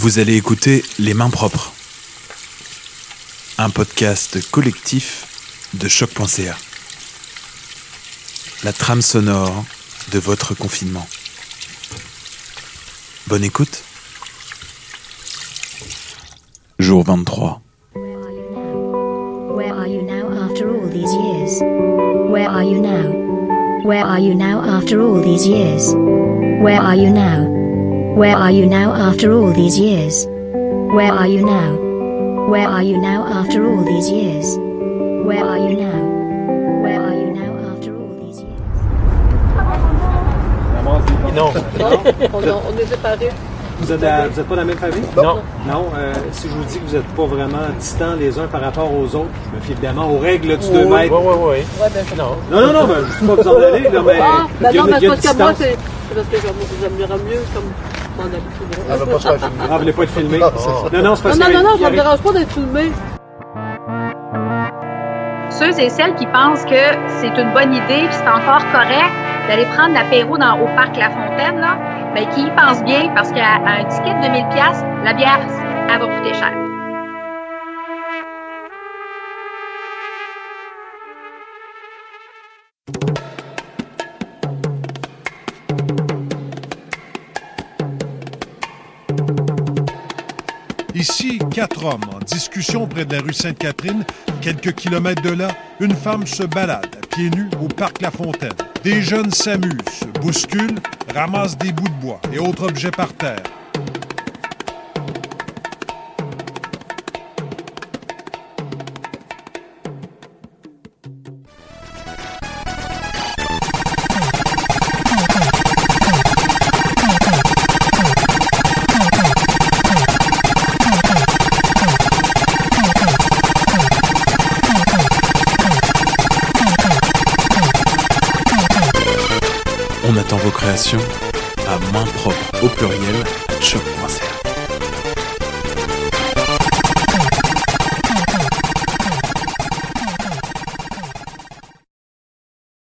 Vous allez écouter Les Mains Propres, un podcast collectif de choc.ca. La trame sonore de votre confinement. Bonne écoute. Jour 23. Where are you now after all these years? Where are you now? Where are you now after all these years? Where are you now? Where are you now after all these years? Where are you now? Where are you now after all these years? Where are you now? Where are you now after all these years? Non. on, est- on est séparés. Vous êtes, à- vous êtes pas dans la même famille? Non. Non. euh, si je vous dis que vous n'êtes pas vraiment distants les uns par rapport aux autres, je me fie évidemment aux règles du 2 mètres. Oui, oui, oui. Ouais, ben, non. Non, non, non, ben, je ne sais pas vous en aller, là, mais Ah, ben non, mais parce que moi, c'est parce que j'aime- j'aimerais mieux comme mon habitude. Elle veut pas se faire filmer. Ah, vous voulez pas être filmé? Non, c'est ça. Non, non, c'est Non, non, non, ça me a- dérange pas d'être filmé. ceux et celles qui pensent que c'est une bonne idée puis c'est encore correct d'aller prendre l'apéro dans au parc La Fontaine là, ben qui y pensent bien parce qu'à un ticket de 2000 pièces, la bière elle va coûter cher. Ici, quatre hommes en discussion près de la rue Sainte-Catherine. Quelques kilomètres de là, une femme se balade à pieds nus au parc La Fontaine. Des jeunes s'amusent, se bousculent, ramassent des bouts de bois et autres objets par terre. On attend vos créations à main propre au pluriel à.